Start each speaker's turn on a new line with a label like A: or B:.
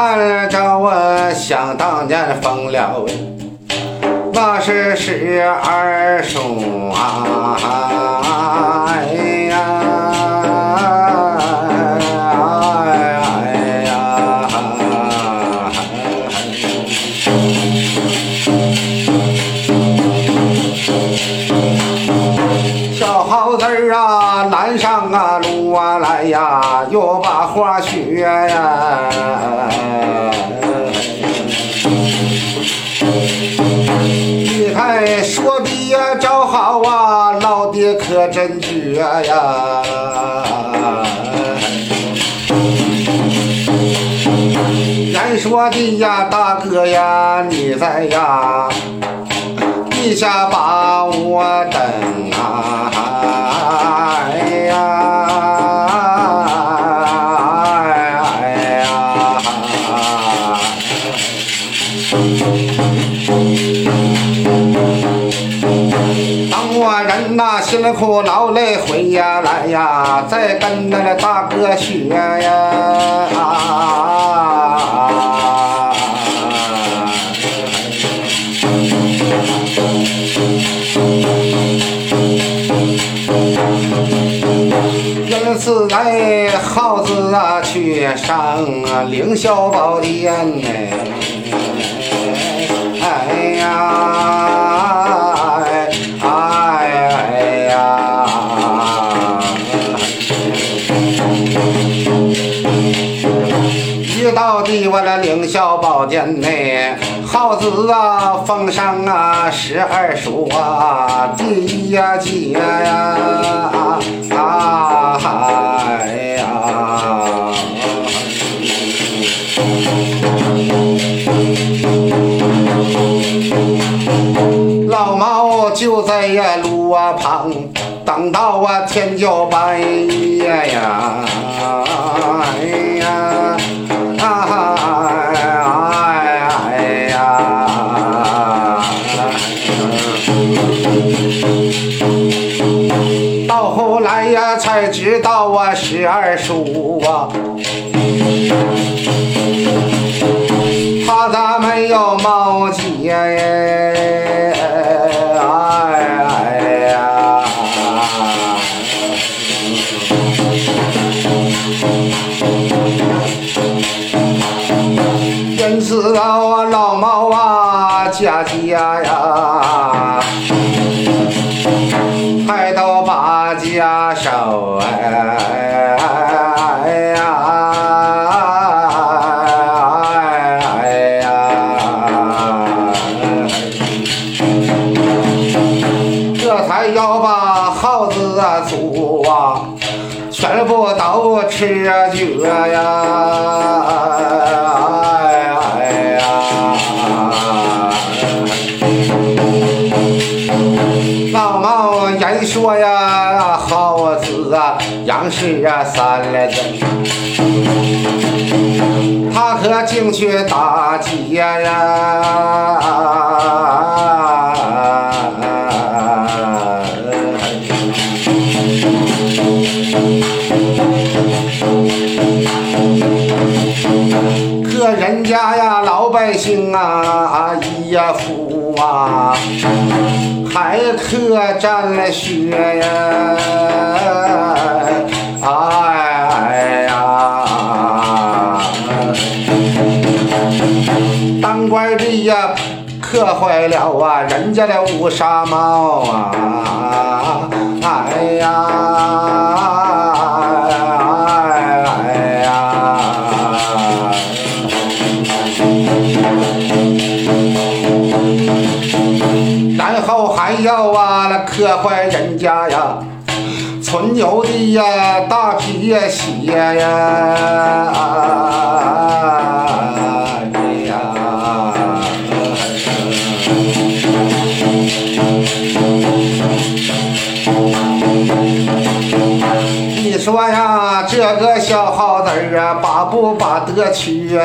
A: 看着我想当年疯了，那是十二叔。啊把花学呀。你看说的呀正好啊，老爹可真绝呀。俺说的呀，大哥呀，你在呀。地下把我等啊！哎呀，人呐辛苦劳累回呀来呀，再跟那个大哥学呀。因此哎，耗子啊去上凌霄宝殿哎，到的我那凌霄宝殿内，耗子啊奉上啊十二书啊第一呀节呀啊哎呀。老猫就在呀路啊旁，等到啊天就白呀呀，到后来呀才知道啊十二叔啊。家呀，还都把家收哎哎呀！哎呀！这才要把耗子啊、猪啊，全部都吃绝呀！啊，杨氏啊，三了子。他可进去打劫呀！可人家呀，老百姓啊，一呀富啊，还可占了血呀！坏了啊人家的乌纱帽啊！哎呀！哎呀！然后还要啊，那磕坏人家呀，存牛的呀大皮鞋呀！这个小耗子儿啊，把不把得去呀？